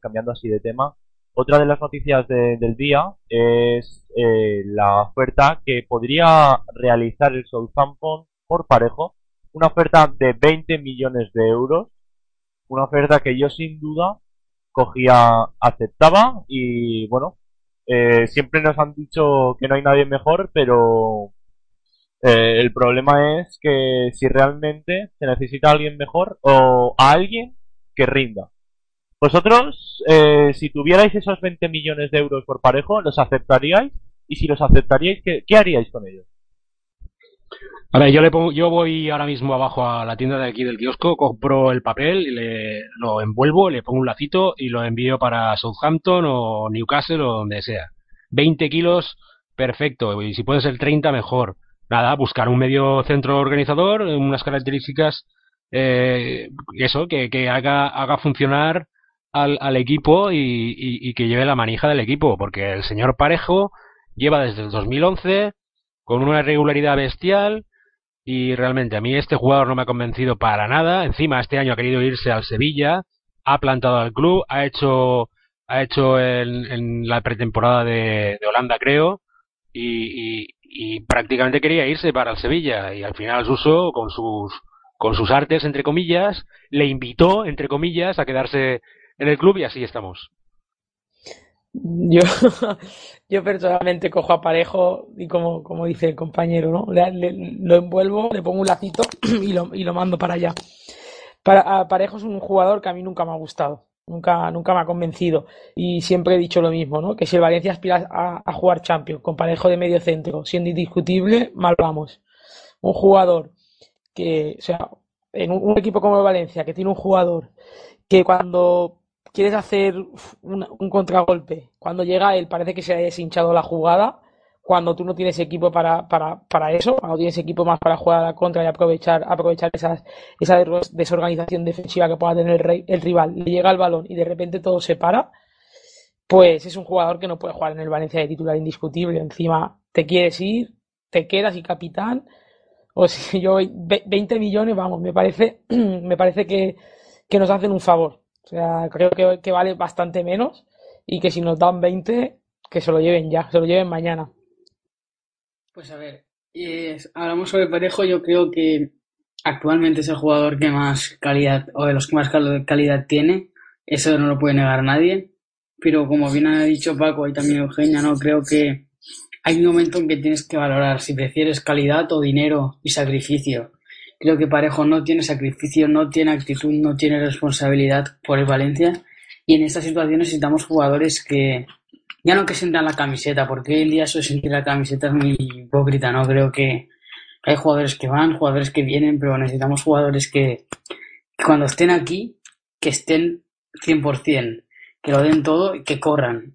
Speaker 5: cambiando así de tema, otra de las noticias del día es eh, la oferta que podría realizar el Southampton por parejo. Una oferta de 20 millones de euros. Una oferta que yo sin duda cogía, aceptaba y bueno, eh, siempre nos han dicho que no hay nadie mejor, pero eh, el problema es que si realmente se necesita alguien mejor o a alguien que rinda. Vosotros, eh, si tuvierais esos 20 millones de euros por parejo, ¿los aceptaríais? Y si los aceptaríais, ¿qué, qué haríais con ellos?
Speaker 7: A ver, yo, le pongo, yo voy ahora mismo abajo a la tienda de aquí del kiosco, compro el papel, le, lo envuelvo, le pongo un lacito y lo envío para Southampton o Newcastle o donde sea. 20 kilos, perfecto. Y si puede ser 30, mejor. Nada, buscar un medio centro organizador, unas características, eh, eso, que, que haga, haga funcionar al, al equipo y, y, que lleve la manija del equipo. Porque el señor Parejo lleva desde el 2011 con una regularidad bestial y realmente a mí este jugador no me ha convencido para nada. Encima este año ha querido irse al Sevilla, ha plantado al club, ha hecho ha hecho en, en la pretemporada de, Holanda creo y, y, y, prácticamente quería irse para el Sevilla y al final Suso con sus con sus artes entre comillas le invitó entre comillas a quedarse en el club y así estamos.
Speaker 8: Yo, yo personalmente cojo a Parejo y como, como dice el compañero, ¿no? Lo envuelvo, le pongo un lacito y lo, y lo mando para allá. Parejo es un jugador que a mí nunca me ha gustado, nunca, nunca me ha convencido y siempre he dicho lo mismo, ¿no? Que si el Valencia aspira a, jugar Champions con Parejo de medio centro, siendo indiscutible, mal vamos. Un jugador que, o sea, en un equipo como el Valencia, que tiene un jugador que cuando quieres hacer un, un, contragolpe. Cuando llega él parece que se ha deshinchado la jugada. Cuando tú no tienes equipo para, para, para eso, cuando tienes equipo más para jugar a la contra y aprovechar, aprovechar esas, esa desorganización defensiva que pueda tener el, el rival, le llega el balón y de repente todo se para, pues es un jugador que no puede jugar en el Valencia de titular indiscutible. Encima te quieres ir, te quedas y capitán. O si yo 20 millones, vamos, me parece, me parece que, que nos hacen un favor o sea, creo que, que, vale bastante menos y que si nos dan 20, que se lo lleven ya, se lo lleven mañana.
Speaker 6: Pues a ver, hablamos sobre Parejo, yo creo que actualmente es el jugador que más calidad, o de los que más calidad tiene, eso no lo puede negar nadie, pero como bien ha dicho Paco y también Eugenia, no creo que hay un momento en que tienes que valorar si prefieres calidad o dinero y sacrificio. Creo que Parejo no tiene sacrificio, no tiene actitud, no tiene responsabilidad por el Valencia. Y en esta situación necesitamos jugadores que, ya no que sientan la camiseta, porque en día eso de sentir la camiseta es muy hipócrita, ¿no? Creo que hay jugadores que van, jugadores que vienen, pero necesitamos jugadores que, cuando estén aquí, que estén 100%, que lo den todo y que corran.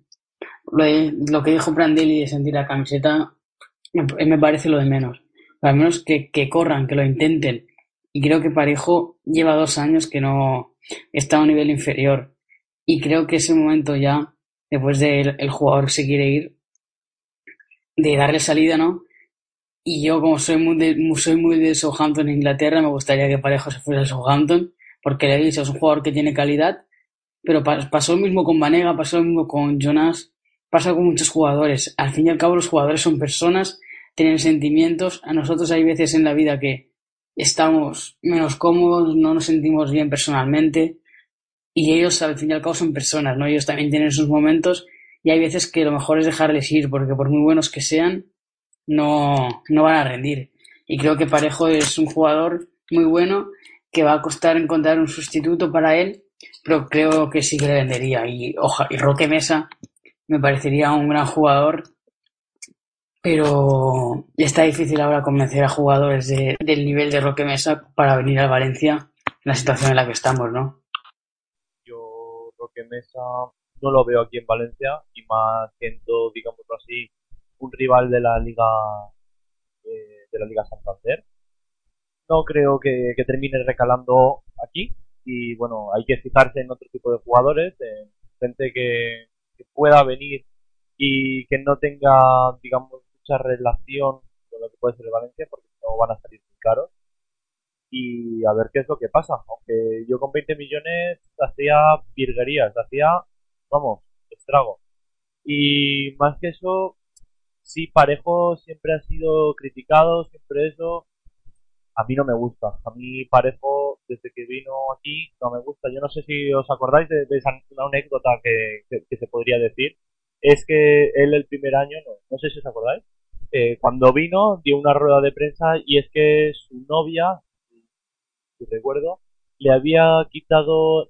Speaker 6: Lo, que dijo Brandelli de sentir la camiseta me parece lo de menos al menos que, que corran, que lo intenten. Y creo que Parejo lleva dos años que no está a un nivel inferior. Y creo que ese momento ya, después de el, el jugador se quiere ir, de darle salida, ¿no? Y yo, como soy muy de, soy muy de Southampton en Inglaterra, me gustaría que Parejo se fuera a Southampton, porque le he dicho, es un jugador que tiene calidad, pero pasó lo mismo con Vanega, pasó lo mismo con Jonas, pasa con muchos jugadores. Al fin y al cabo, los jugadores son personas tienen sentimientos. A nosotros hay veces en la vida que estamos menos cómodos, no nos sentimos bien personalmente y ellos al fin y al cabo son personas, ¿no? Ellos también tienen sus momentos y hay veces que lo mejor es dejarles ir porque por muy buenos que sean, no, no van a rendir. Y creo que Parejo es un jugador muy bueno que va a costar encontrar un sustituto para él, pero creo que sí que le vendería. Y, oja, y Roque Mesa me parecería un gran jugador pero está difícil ahora convencer a jugadores de, del nivel de Roque Mesa para venir al Valencia. la situación en la que estamos, ¿no?
Speaker 5: Yo Roque Mesa no lo veo aquí en Valencia y más siendo, digámoslo así, un rival de la Liga eh, de la Liga Santander. No creo que, termine recalando aquí y bueno, hay que fijarse en otro tipo de jugadores, en gente que pueda venir y que no tenga, digamos, mucha relación con lo que puede ser el Valencia porque no van a salir muy caros y a ver qué es lo que pasa. Aunque yo con 20 millones hacía virguerías, hacía, vamos, estrago. Y más que eso, sí, Parejo siempre ha sido criticado, siempre eso. A mí no me gusta. A mí Parejo, desde que vino aquí, no me gusta. Yo no sé si os acordáis de, esa una anécdota que, que, se podría decir. Es que él el primer año, no, no sé si os acordáis, eh, cuando vino dio una rueda de prensa y es que su novia si recuerdo, le había quitado,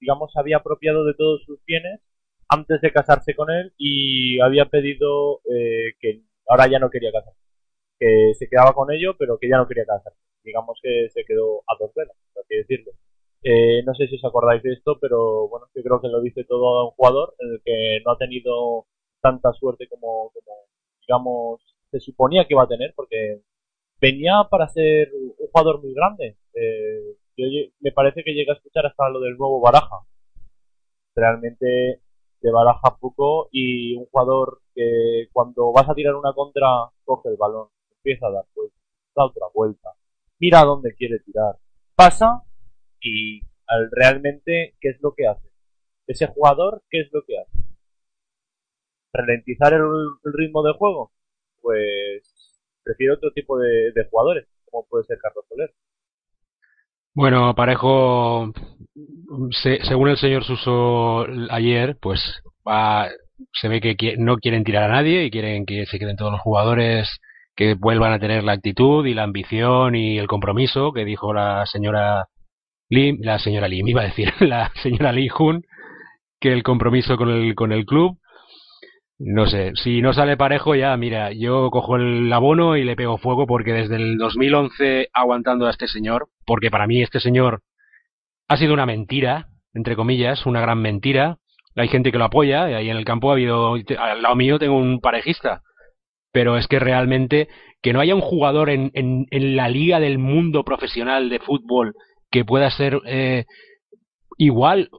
Speaker 5: digamos, había apropiado de todos sus bienes antes de casarse con él y había pedido eh, que ahora ya no quería casarse, que se quedaba con ello, pero que ya no quería casarse. Digamos que se quedó a dos velas, por así decirlo. Eh, no sé si os acordáis de esto, pero bueno, yo creo que lo dice todo un jugador en el que no ha tenido tanta suerte como, como digamos, se suponía que iba a tener, porque venía para ser un jugador muy grande. Eh, yo, me parece que llega a escuchar hasta lo del nuevo Baraja. Realmente de Baraja poco y un jugador que cuando vas a tirar una contra coge el balón, empieza a dar vuelta, da otra vuelta, mira a dónde quiere tirar, pasa y al, realmente qué es lo que hace. Ese jugador, ¿qué es lo que hace? ¿Ralentizar el ritmo de juego? Pues prefiero otro tipo de, jugadores, como puede ser Carlos Soler.
Speaker 7: Bueno, Parejo, según el señor Suso ayer, pues va, se ve que no quieren tirar a nadie y quieren que se queden todos los jugadores que vuelvan a tener la actitud y la ambición y el compromiso que dijo la señora Lim, la señora Lim, iba a decir, la señora Lee Jun, que el compromiso con el, con el club no sé, si no sale parejo ya, mira, yo cojo el abono y le pego fuego porque desde el 2011 aguantando a este señor, porque para mí este señor ha sido una mentira, entre comillas, una gran mentira. Hay gente que lo apoya, y ahí en el campo ha habido, al lado mío tengo un parejista, pero es que realmente que no haya un jugador en, en, la liga del mundo profesional de fútbol que pueda ser eh, igual,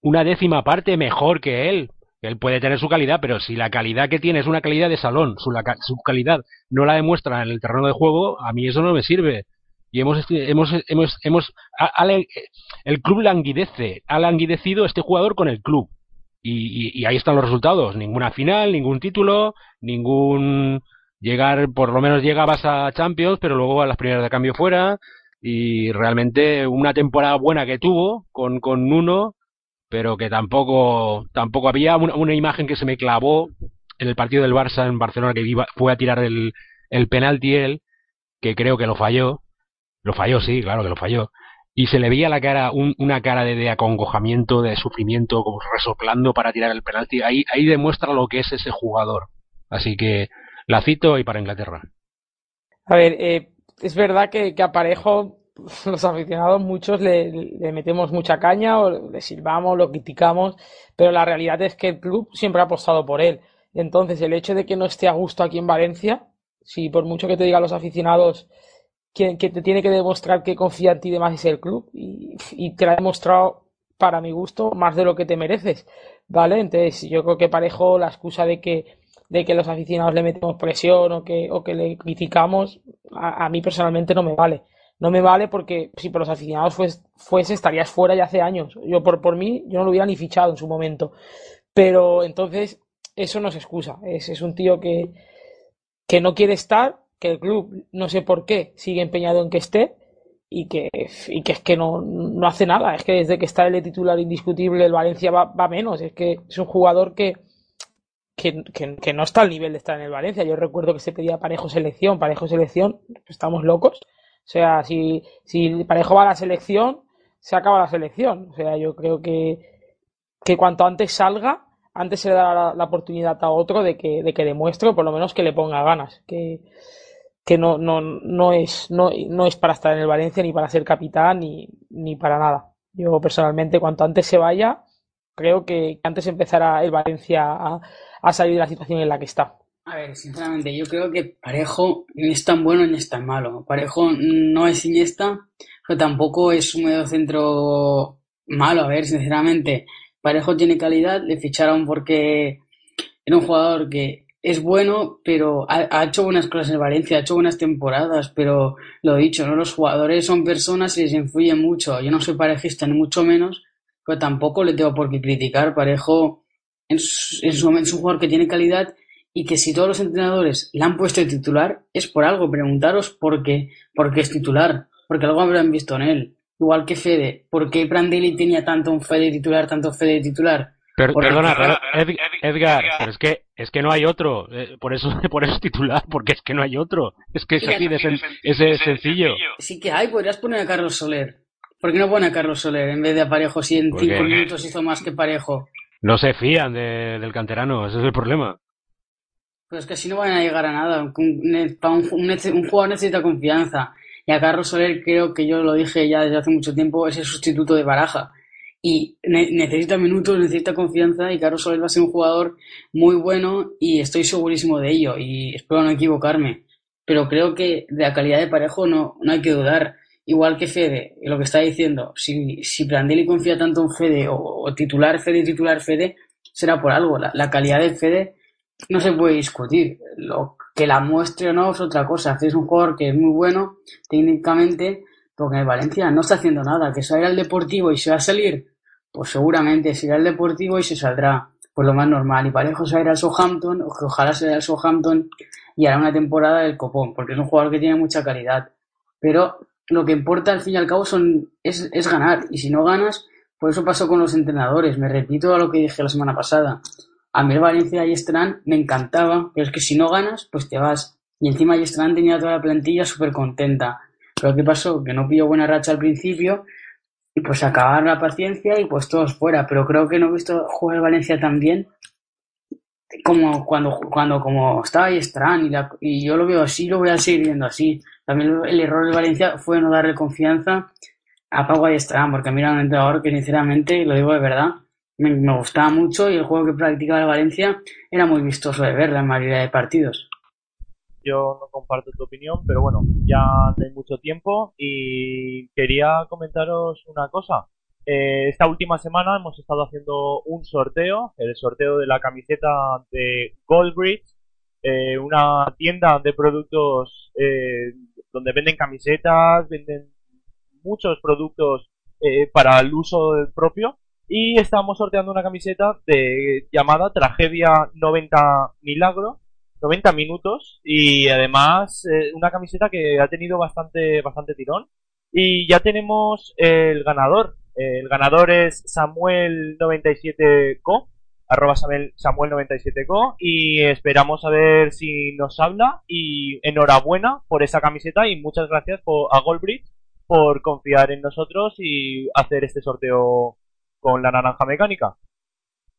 Speaker 7: una décima parte mejor que él, él puede tener su calidad, pero si la calidad que tiene es una calidad de salón, su, su calidad no la demuestra en el terreno de juego, a mí eso no me sirve. Y hemos, hemos, hemos, hemos el club languidece, ha languidecido este jugador con el club. Y, y, ahí están los resultados. Ninguna final, ningún título, ningún llegar, por lo menos llegabas a Champions, pero luego a las primeras de cambio fuera. Y realmente una temporada buena que tuvo con, con Nuno, pero que tampoco tampoco había una, imagen que se me clavó en el partido del Barça en Barcelona que iba, fue a tirar el, el penalti él, que creo que lo falló, lo falló, sí, claro que lo falló, y se le veía la cara, una cara de, de, acongojamiento, de sufrimiento, como resoplando para tirar el penalti, ahí, ahí demuestra lo que es ese jugador. Así que la cito y para Inglaterra.
Speaker 8: A ver, eh, es verdad que, que Aparejo los aficionados muchos le, metemos mucha caña o le silbamos, lo criticamos, pero la realidad es que el club siempre ha apostado por él. Entonces, el hecho de que no esté a gusto aquí en Valencia, si por mucho que te digan los aficionados que, que te tiene que demostrar que confía en ti demás es el club y, y te lo ha demostrado para mi gusto más de lo que te mereces, ¿vale? Entonces, yo creo que parejo la excusa de que de que los aficionados le metemos presión o que, o que le criticamos, a mí personalmente no me vale no me vale porque si por los aficionados fuese, estarías fuera ya hace años. Yo por, por mí, yo no lo hubiera ni fichado en su momento. Pero entonces, eso no es excusa. Es, es un tío que, que no quiere estar, que el club, no sé por qué, sigue empeñado en que esté y que, y que es que no, no hace nada. Es que desde que está el titular indiscutible, el Valencia va, va menos. Es que es un jugador que, que, que, no está al nivel de estar en el Valencia. Yo recuerdo que se pedía parejo selección, parejo selección, estamos locos. O sea, si, si Parejo va a la selección, se acaba la selección. O sea, yo creo que, que cuanto antes salga, antes se le da la, oportunidad a otro de que, de que demuestre, o por lo menos que le ponga ganas. Que, que no, no, no, es, no, no es para estar en el Valencia, ni para ser capitán, ni, ni para nada. Yo personalmente, cuanto antes se vaya, creo que antes empezará el Valencia a, a salir de la situación en la que está.
Speaker 6: A ver, sinceramente, yo creo que Parejo ni es tan bueno ni es tan malo. Parejo no es Iniesta, pero tampoco es un medio centro malo. A ver, sinceramente, Parejo tiene calidad, le ficharon porque era un jugador que es bueno, pero ha, hecho buenas cosas en Valencia, ha hecho buenas temporadas, pero lo dicho, ¿no? Los jugadores son personas y les influye mucho. Yo no soy parejista, ni mucho menos, pero tampoco le tengo por qué criticar. Parejo en su momento es un jugador que tiene calidad y que si todos los entrenadores le han puesto de titular es por algo. Preguntaros por qué, por qué es titular, porque algo habrán visto en él. Igual que Fede, ¿por qué Prandelli tenía tanto un Fede titular, tanto Fede titular?
Speaker 7: perdona, Edgar, pero es que es que no hay otro, eh, por eso por eso es titular, porque es que no hay otro, es que es así de sencillo.
Speaker 6: Sí que hay, podrías poner a Carlos Soler. ¿Por qué no pone a Carlos Soler en vez de a Parejo si en cinco minutos hizo más que Parejo?
Speaker 7: No se fían del canterano, ese es el problema.
Speaker 6: Pues que así no van a llegar a nada. Un, jugador necesita confianza. Y a Carlos Soler creo que yo lo dije ya desde hace mucho tiempo, es el sustituto de Baraja. Y necesita minutos, necesita confianza y Carlos Soler va a ser un jugador muy bueno y estoy segurísimo de ello y espero no equivocarme. Pero creo que de la calidad de parejo no, no hay que dudar. Igual que Fede, lo que está diciendo, si, si confía tanto en Fede o, titular Fede, titular Fede, será por algo. La, la calidad de Fede no se puede discutir. Lo que la muestre o no es otra cosa. Es un jugador que es muy bueno técnicamente, porque en Valencia no está haciendo nada. Que se vaya al Deportivo y se va a salir, pues seguramente se irá al Deportivo y se saldrá. Pues lo más normal. Y parejo se va a ir al Southampton, o que ojalá se vaya al Southampton y hará una temporada del copón, porque es un jugador que tiene mucha calidad. Pero lo que importa al fin y al cabo son, es, es ganar. Y si no ganas, por eso pasó con los entrenadores. Me repito a lo que dije la semana pasada a mí el Valencia y Estran me encantaba, pero es que si no ganas, pues te vas. Y encima Estran tenía toda la plantilla súper contenta. Pero ¿qué pasó? Que no pilló buena racha al principio y pues acabar la paciencia y pues todos fuera. Pero creo que no he visto jugar el Valencia tan bien como cuando, cuando como estaba Estran y, y yo lo veo así, lo voy a seguir viendo así. También el, error del Valencia fue no darle confianza a Pau y Estran, porque mira un entrenador que sinceramente, lo digo de verdad, me, gustaba mucho y el juego que practicaba el Valencia era muy vistoso de ver la mayoría de partidos.
Speaker 5: Yo no comparto tu opinión, pero bueno, ya no hay mucho tiempo y quería comentaros una cosa. Eh, esta última semana hemos estado haciendo un sorteo, el sorteo de la camiseta de Goldbridge, eh, una tienda de productos eh, donde venden camisetas, venden muchos productos para el uso propio y estamos sorteando una camiseta de llamada Tragedia 90 Milagro, 90 minutos. Y además eh, una camiseta que ha tenido bastante, bastante tirón. Y ya tenemos el ganador. El ganador es Samuel97co, arroba Samuel97co. Y esperamos a ver si nos habla. Y enhorabuena por esa camiseta y muchas gracias a Goldbridge por confiar en nosotros y hacer este sorteo con la naranja mecánica.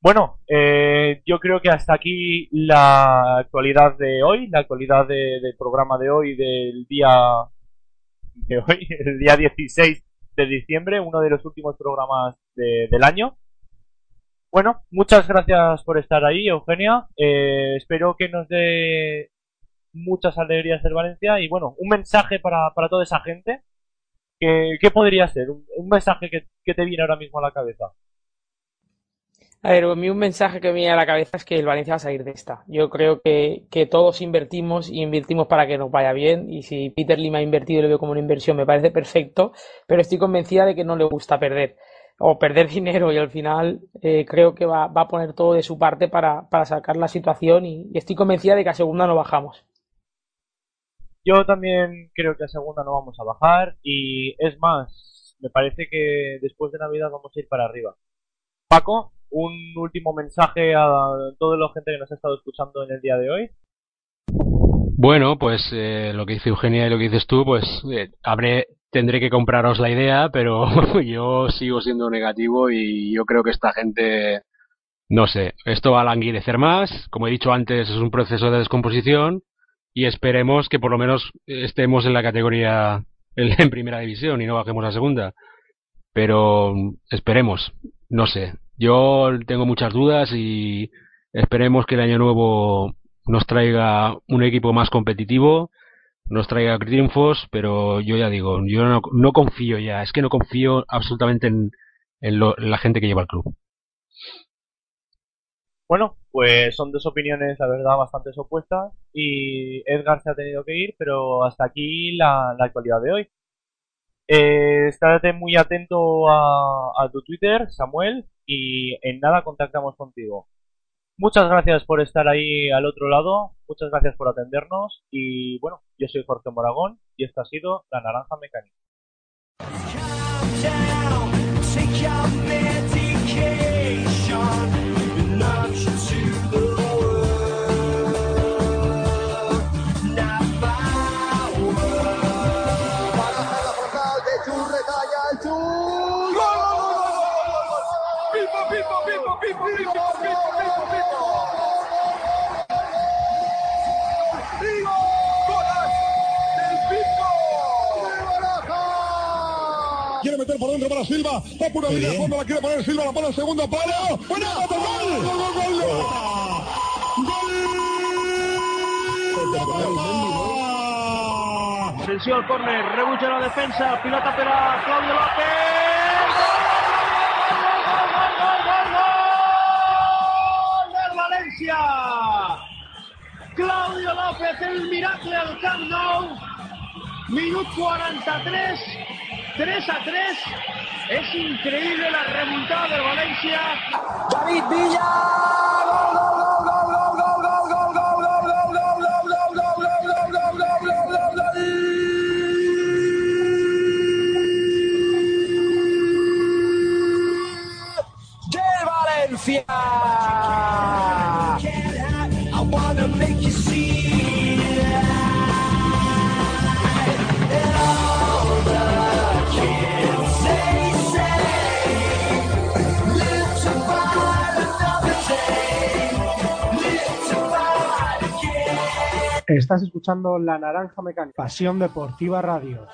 Speaker 5: Bueno, eh, yo creo que hasta aquí la actualidad de hoy, la actualidad del programa de hoy, del día de hoy, el día 16 de diciembre, uno de los últimos programas del año. Bueno, muchas gracias por estar ahí, Eugenia. Eh, espero que nos dé muchas alegrías del Valencia y bueno, un mensaje para, para toda esa gente ¿Qué, podría ser? Un, mensaje que, te viene ahora mismo a la cabeza.
Speaker 8: A ver, a mí un mensaje que me viene a la cabeza es que el Valencia va a salir de esta. Yo creo que, todos invertimos y invertimos para que nos vaya bien. Y si Peter Lima ha invertido y lo veo como una inversión, me parece perfecto. Pero estoy convencida de que no le gusta perder o perder dinero y al final eh, creo que va, a poner todo de su parte para, sacar la situación y, estoy convencida de que a segunda no bajamos.
Speaker 5: Yo también creo que a segunda no vamos a bajar y es más, me parece que después de Navidad vamos a ir para arriba. Paco, un último mensaje a toda la gente que nos ha estado escuchando en el día de hoy.
Speaker 7: Bueno, pues eh, lo que dice Eugenia y lo que dices tú, pues eh, habré, tendré que compraros la idea, pero yo sigo siendo negativo y yo creo que esta gente, no sé, esto va a languidecer más. Como he dicho antes, es un proceso de descomposición y esperemos que por lo menos estemos en la categoría en primera división y no bajemos a segunda. Pero esperemos, no sé. Yo tengo muchas dudas y esperemos que el año nuevo nos traiga un equipo más competitivo, nos traiga triunfos, pero yo ya digo, yo no, confío ya, es que no confío absolutamente en, la gente que lleva el club.
Speaker 5: Bueno, pues son dos opiniones, la verdad, bastante opuestas y Edgar se ha tenido que ir, pero hasta aquí la, actualidad de hoy. Eh, estate muy atento a, a, tu Twitter, Samuel, y en nada contactamos contigo. Muchas gracias por estar ahí al otro lado, muchas gracias por atendernos y bueno, yo soy Jorge Moragón y esto ha sido La Naranja Mecánica.
Speaker 1: Meter por dentro para Silva. Va por una línea fondo, la quiere poner Silva, la pone el segundo palo. ¡Buena! ¡Gol! ¡Gol, gol, gol! ¡Gol!
Speaker 2: Atención, córner, rebucha la defensa, pilota para Claudio López. ¡Gol del Valencia! Claudio López, el miracle al Camp Nou. Minuto 43. 3 a 3. Es increíble la remontada del Valencia.
Speaker 3: David Villa.
Speaker 4: Estás escuchando La Naranja Mecánica, Pasión Deportiva Radio.